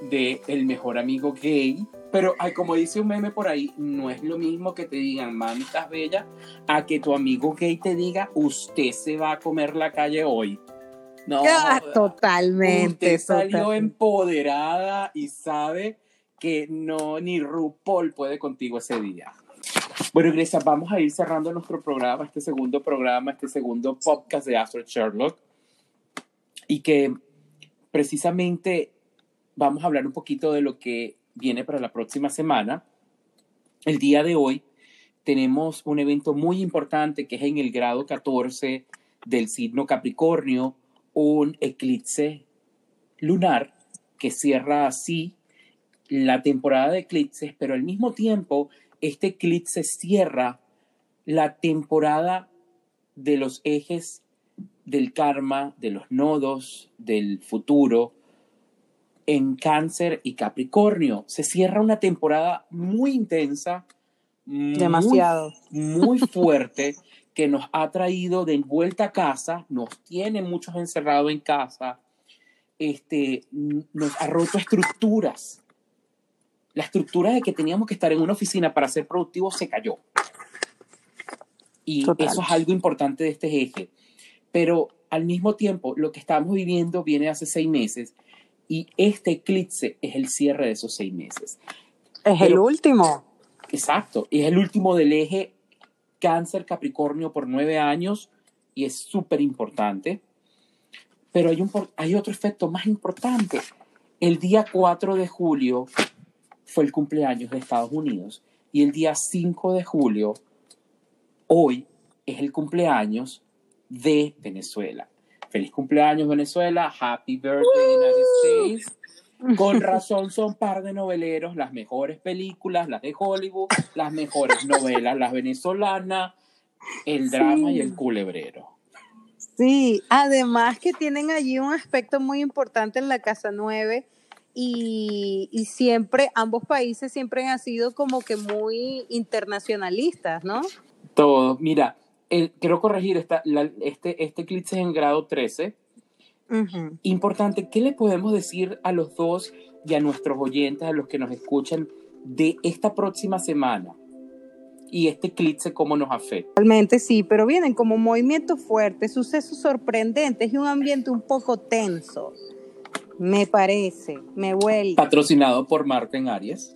de el mejor amigo gay, pero ay, como dice un meme por ahí, no es lo mismo que te digan, mami, estás bella, a que tu amigo gay te diga, usted se va a comer la calle hoy. No, Ah, totalmente. usted salió totalmente. empoderada y sabe que no, ni RuPaul puede contigo ese día. Bueno, Grecia, vamos a ir cerrando nuestro programa, este segundo programa, este segundo podcast de Astro Sherlock. Y que precisamente vamos a hablar un poquito de lo que viene para la próxima semana. El día de hoy tenemos un evento muy importante que es en el grado 14 del signo Capricornio, un eclipse lunar que cierra así la temporada de eclipses, pero al mismo tiempo este eclipse cierra la temporada de los ejes del karma, de los nodos, del futuro en cáncer y capricornio. Se cierra una temporada muy intensa, Demasiado. muy fuerte que nos ha traído de vuelta a casa, nos tiene muchos encerrados en casa, este, nos ha roto estructuras. La estructura de que teníamos que estar en una oficina para ser productivos se cayó. Y Total. eso es algo importante de este eje. Pero al mismo tiempo, lo que estamos viviendo viene hace seis meses y este eclipse es el cierre de esos seis meses. Es el último. Exacto, es el último del eje cáncer Capricornio por nueve años y es súper importante. Pero hay, un, hay otro efecto más importante. El día 4 de julio fue el cumpleaños de Estados Unidos y el día 5 de julio, hoy, es el cumpleaños de Venezuela. Feliz cumpleaños Venezuela, happy birthday United States. Con razón son par de noveleros, las mejores películas, las de Hollywood, las mejores novelas, las venezolanas, el drama Sí. y el culebrero. Sí, además que tienen allí un aspecto muy importante en la Casa 9 y, y siempre, ambos países siempre han sido como que muy internacionalistas, ¿no? Todo, mira, quiero corregir, esta, la- este, este eclipse es en grado 13. Ujú. Importante, ¿qué le podemos decir a los dos y a nuestros oyentes, a los que nos escuchan, de esta próxima semana? Y este eclipse, ¿cómo nos afecta? Realmente sí, pero vienen como movimientos fuertes, sucesos sorprendentes y un ambiente un poco tenso. Me parece, me huele. Patrocinado por Marte en Aries.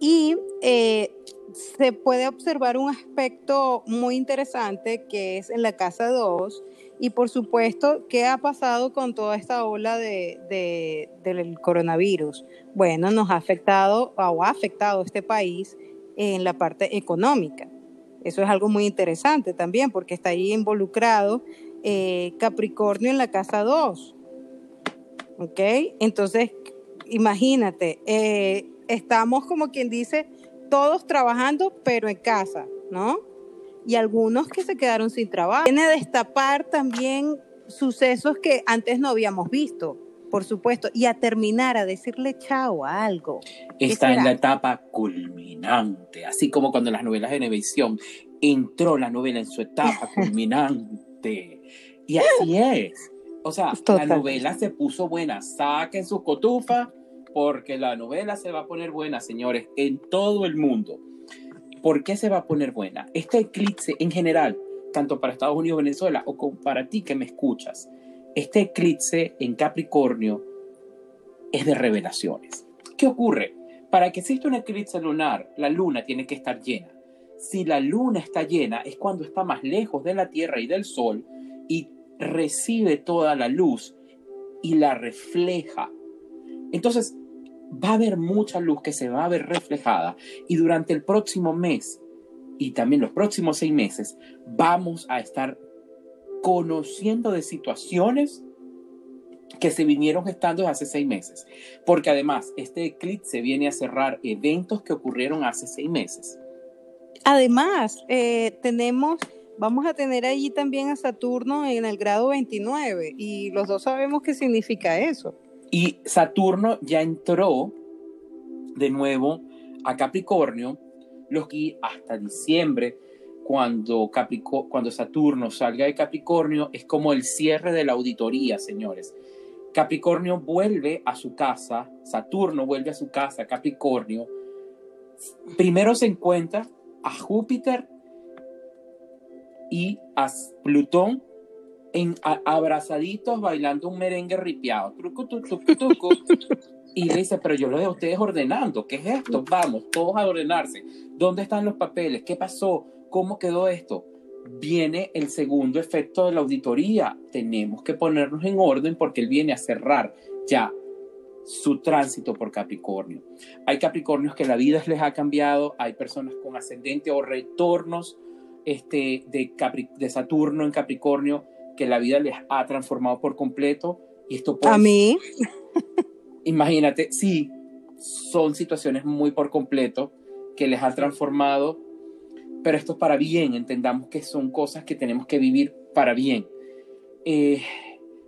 Y eh, se puede observar un aspecto muy interesante que es en la casa 2 y por supuesto, ¿qué ha pasado con toda esta ola de, del coronavirus? Bueno, nos ha afectado o ha afectado este país en la parte económica. Eso es algo muy interesante también porque está ahí involucrado eh, Capricornio en la casa 2. ¿Ok? Entonces, imagínate, eh, estamos como quien dice, todos trabajando, pero en casa, ¿no? Y algunos que se quedaron sin trabajo. Viene a destapar también sucesos que antes no habíamos visto, por supuesto, y a terminar a decirle chao a algo. Está en la etapa culminante, así como cuando las novelas de Nevisión entró la novela en su etapa culminante. Y así es. O sea, la novela se puso buena. Saquen su cotufa porque la novela se va a poner buena, señores, en todo el mundo. ¿Por qué se va a poner buena? Este eclipse en general, tanto para Estados Unidos, Venezuela, o para ti que me escuchas, este eclipse en Capricornio es de revelaciones. ¿Qué ocurre? Para que exista un eclipse lunar, la luna tiene que estar llena. Si la luna está llena, es cuando está más lejos de la Tierra y del Sol y recibe toda la luz y la refleja. Entonces, va a haber mucha luz que se va a ver reflejada y durante el próximo mes y también los próximos seis meses vamos a estar conociendo de situaciones que se vinieron gestando hace seis meses, porque además este eclipse viene a cerrar eventos que ocurrieron hace seis meses. Además, eh, tenemos vamos a tener allí también a Saturno en el grado 29 y los dos sabemos qué significa eso. Y Saturno ya entró de nuevo a Capricornio, los que hasta diciembre, cuando, cuando Saturno salga de Capricornio, es como el cierre de la auditoría, señores. Capricornio vuelve a su casa, Saturno vuelve a su casa, Capricornio. Primero se encuentra a Júpiter y a Plutón en abrazaditos bailando un merengue ripiado. y le dice, pero yo lo de ustedes ordenando. ¿Qué es esto? Vamos, todos a ordenarse. ¿Dónde están los papeles? ¿Qué pasó? ¿Cómo quedó esto? Viene el segundo efecto de la auditoría. Tenemos que ponernos en orden porque él viene a cerrar ya su tránsito por Capricornio. Hay Capricornios que la vida les ha cambiado, hay personas con ascendente o retornos este, de, de Saturno en Capricornio que la vida les ha transformado por completo. Y esto A mí. imagínate, sí, son situaciones muy por completo que les ha transformado, pero esto es para bien, entendamos que son cosas que tenemos que vivir para bien. Eh,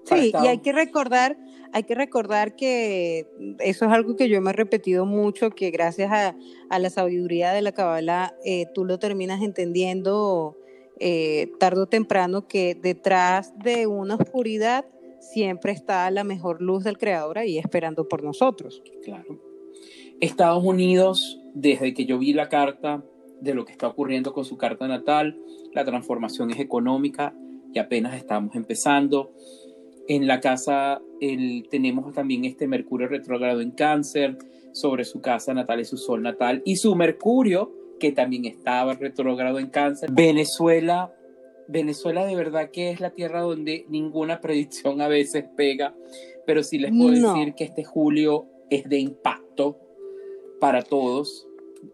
sí, y hay que recordar hay que recordar que eso es algo que yo me he repetido mucho, que gracias a, la sabiduría de la Kabbalah eh, tú lo terminas entendiendo eh, tarde o temprano, que detrás de una oscuridad siempre está la mejor luz del Creador ahí esperando por nosotros. Claro. Estados Unidos, desde que yo vi la carta de lo que está ocurriendo con su carta natal, la transformación es económica y apenas estamos empezando. En la casa tenemos también este Mercurio retrógrado en cáncer sobre su casa natal y su sol natal y su Mercurio que también estaba retrógrado en cáncer. Venezuela, Venezuela de verdad que es la tierra donde ninguna predicción a veces pega, pero sí les puedo decir que este julio es de impacto para todos.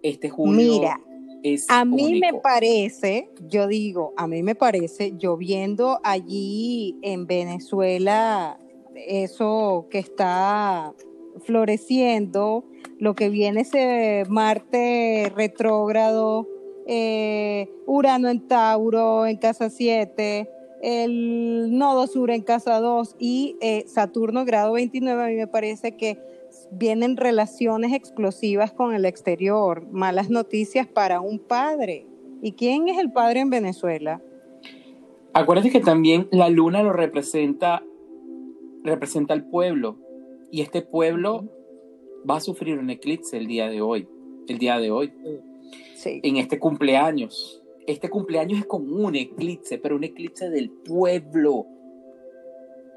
Este julio Mira, es a mí me parece, yo digo, a mí me parece, yo viendo allí en Venezuela eso que está floreciendo, lo que viene ese Marte retrógrado, eh, Urano en Tauro en casa 7, el nodo sur en casa 2 y eh, Saturno grado 29, a mí me parece que vienen relaciones explosivas con el exterior, malas noticias para un padre. ¿Y quién es el padre en Venezuela? Acuérdate que también la luna lo representa, representa al pueblo. Y este pueblo va a sufrir un eclipse el día de hoy. El día de hoy. Sí. En este cumpleaños. Este cumpleaños es como un eclipse, pero un eclipse del pueblo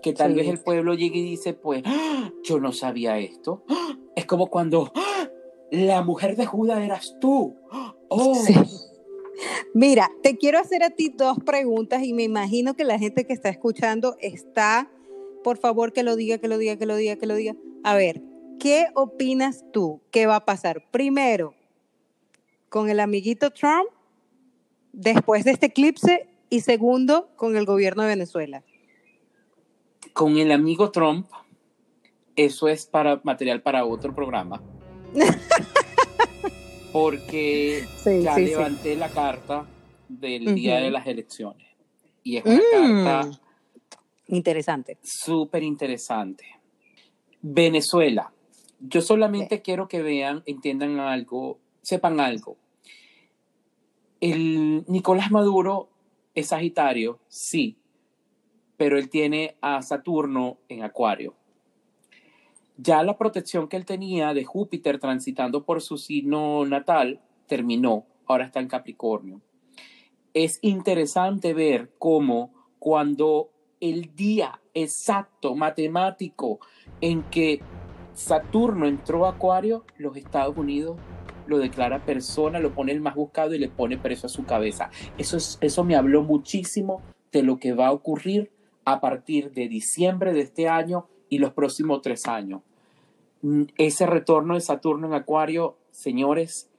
que tal vez el pueblo llegue y dice, pues, ¡Ah! yo no sabía esto. ¡Ah! Es como cuando ¡Ah! la mujer de Judas eras tú. Oh. Sí. Mira, te quiero hacer a ti dos preguntas y me imagino que la gente que está escuchando está, por favor, que lo diga, que lo diga, que lo diga, que lo diga. A ver, ¿qué opinas tú que va a pasar? Primero, con el amiguito Trump, después de este eclipse, y segundo, con el gobierno de Venezuela. Con el amigo Trump, eso es para material para otro programa. Porque Sí, ya sí, sí. levanté la carta del día de las elecciones. Y es una Mm. carta Interesante. súper interesante. Venezuela. Yo solamente quiero que vean, entiendan algo, sepan algo. El Nicolás Maduro es Sagitario, sí, pero él tiene a Saturno en Acuario. Ya la protección que él tenía de Júpiter transitando por su signo natal terminó, ahora está en Capricornio. Es interesante ver cómo cuando el día exacto, matemático, en que Saturno entró a Acuario, los Estados Unidos lo declara persona, lo pone el más buscado y le pone preso a su cabeza. Eso, es, eso me habló muchísimo de lo que va a ocurrir a partir de diciembre de este año y los próximos tres años. Mm, Ese retorno de Saturno en Acuario, señores,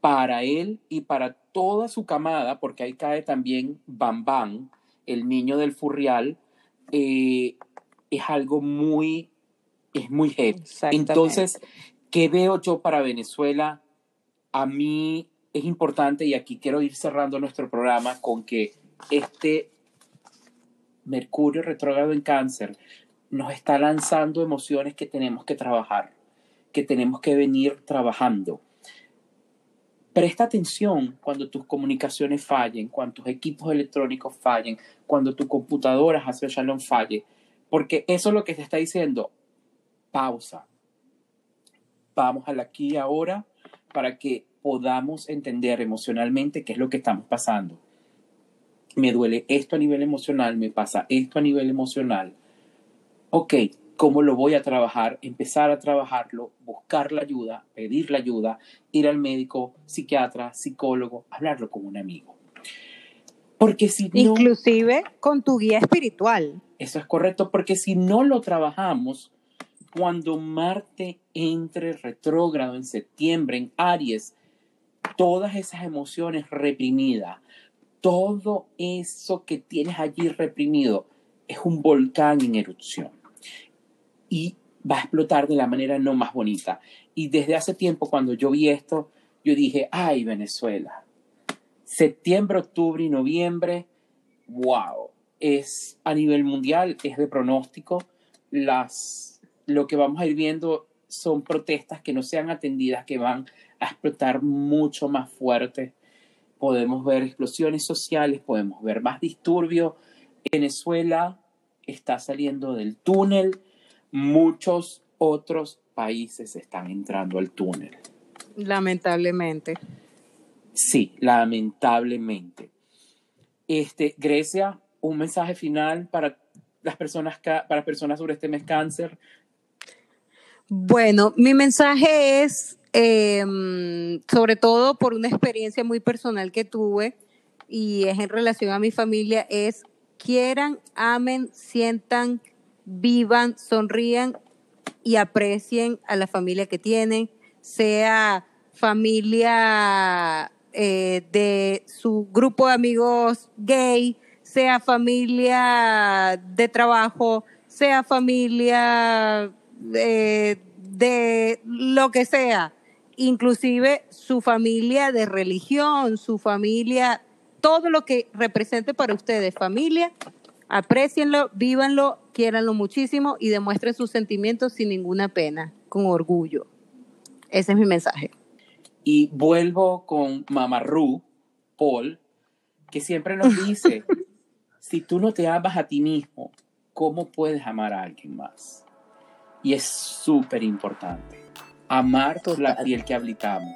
para él y para toda su camada, porque ahí cae también Bam Bam, el niño del furrial, eh, es algo muy, es muy heavy. Entonces, ¿qué veo yo para Venezuela? A mí es importante, y aquí quiero ir cerrando nuestro programa con que este Mercurio retrógrado en cáncer nos está lanzando emociones que tenemos que trabajar, que tenemos que venir trabajando. Presta atención cuando tus comunicaciones fallen, cuando tus equipos electrónicos fallen, cuando tu computadora hacia Shalom falle, porque eso es lo que te está diciendo. Pausa. Vamos al aquí y ahora para que podamos entender emocionalmente qué es lo que estamos pasando. Me duele esto a nivel emocional, me pasa esto a nivel emocional. Ok, ¿cómo lo voy a trabajar? Empezar a trabajarlo, buscar la ayuda, pedir la ayuda, ir al médico, psiquiatra, psicólogo, hablarlo con un amigo. Porque si no... Inclusive con tu guía espiritual. Eso es correcto, porque si no lo trabajamos, cuando Marte entre retrógrado en septiembre en Aries, todas esas emociones reprimidas, todo eso que tienes allí reprimido, es un volcán en erupción. Y va a explotar de la manera no más bonita. Y desde hace tiempo, cuando yo vi esto, yo dije, ay, Venezuela. Septiembre, octubre y noviembre, wow. Es a nivel mundial, es de pronóstico. Las, lo que vamos a ir viendo son protestas que no sean atendidas, que van a explotar mucho más fuerte. Podemos ver explosiones sociales, podemos ver más disturbios. Venezuela está saliendo del túnel, muchos otros países están entrando al túnel. Lamentablemente. Sí, lamentablemente. Este, Grecia, un mensaje final para las personas, para personas sobre este mes cáncer. Bueno, mi mensaje es, eh, sobre todo por una experiencia muy personal que tuve y es en relación a mi familia, es quieran, amen, sientan, vivan, sonrían y aprecien a la familia que tienen, sea familia eh, de su grupo de amigos gay, sea familia de trabajo, sea familia eh, de lo que sea, inclusive su familia de religión, su familia, todo lo que represente para ustedes familia, aprecienlo, vívanlo, quiéranlo muchísimo y demuestren sus sentimientos sin ninguna pena, con orgullo. Ese es mi mensaje. Y vuelvo con Mamarru, Paul, que siempre nos dice, si tú no te amas a ti mismo, ¿cómo puedes amar a alguien más? Y es súper importante. Amar por la Total. piel que habitamos.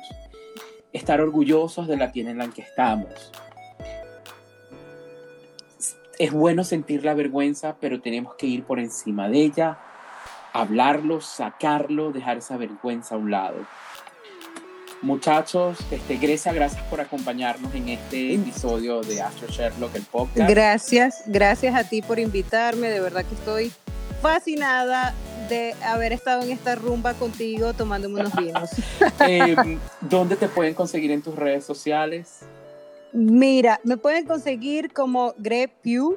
Estar orgullosos de la piel en la que estamos. Es bueno sentir la vergüenza, pero tenemos que ir por encima de ella, hablarlo, sacarlo, dejar esa vergüenza a un lado. Muchachos, este, Grecia, gracias por acompañarnos en este episodio de Astro Sherlock, el podcast. Gracias, gracias a ti por invitarme. De verdad que estoy fascinada de haber estado en esta rumba contigo tomándome unos vinos. eh, ¿Dónde te pueden conseguir en tus redes sociales? Mira, me pueden conseguir como Grepew,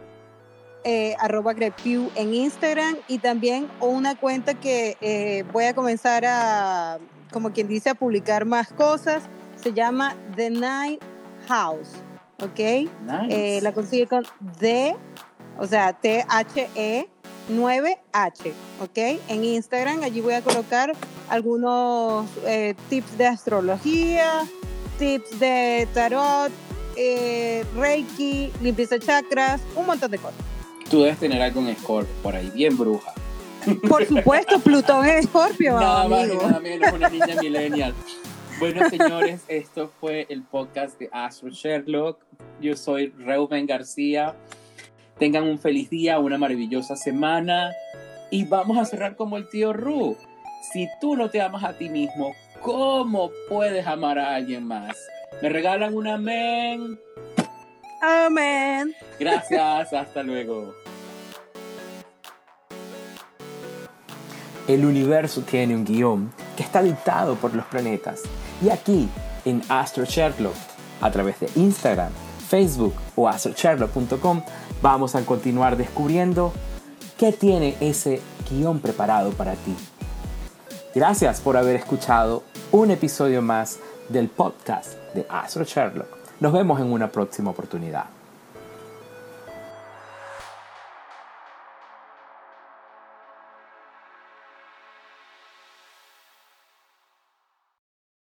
eh, arroba Grepew en Instagram y también una cuenta que eh, voy a comenzar a, como quien dice, a publicar más cosas. Se llama The Night House, ¿ok? Nice. Eh, la consigue con D, o sea, T-H-E 9H, ¿ok? En Instagram, allí voy a colocar algunos eh, tips de astrología, tips de tarot, eh, Reiki, limpieza de chakras, un montón de cosas. Tú debes tener algo en Scorpio por ahí, bien bruja. Por supuesto, Plutón es Escorpio, Nada más y amigo. nada menos, una niña millennial. Bueno, señores, esto fue el podcast de Astro Sherlock. Yo soy Reuben García. Tengan un feliz día, una maravillosa semana. Y vamos a cerrar como el tío Ru. Si tú no te amas a ti mismo, ¿cómo puedes amar a alguien más? ¿Me regalan un amén? Amén. Gracias, hasta luego. El universo tiene un guion que está dictado por los planetas. Y aquí, en Astro Sherlock, a través de Instagram, Facebook o astrosherlock.com, vamos a continuar descubriendo qué tiene ese guion preparado para ti. Gracias por haber escuchado un episodio más del podcast de Astro Sherlock. Nos vemos en una próxima oportunidad.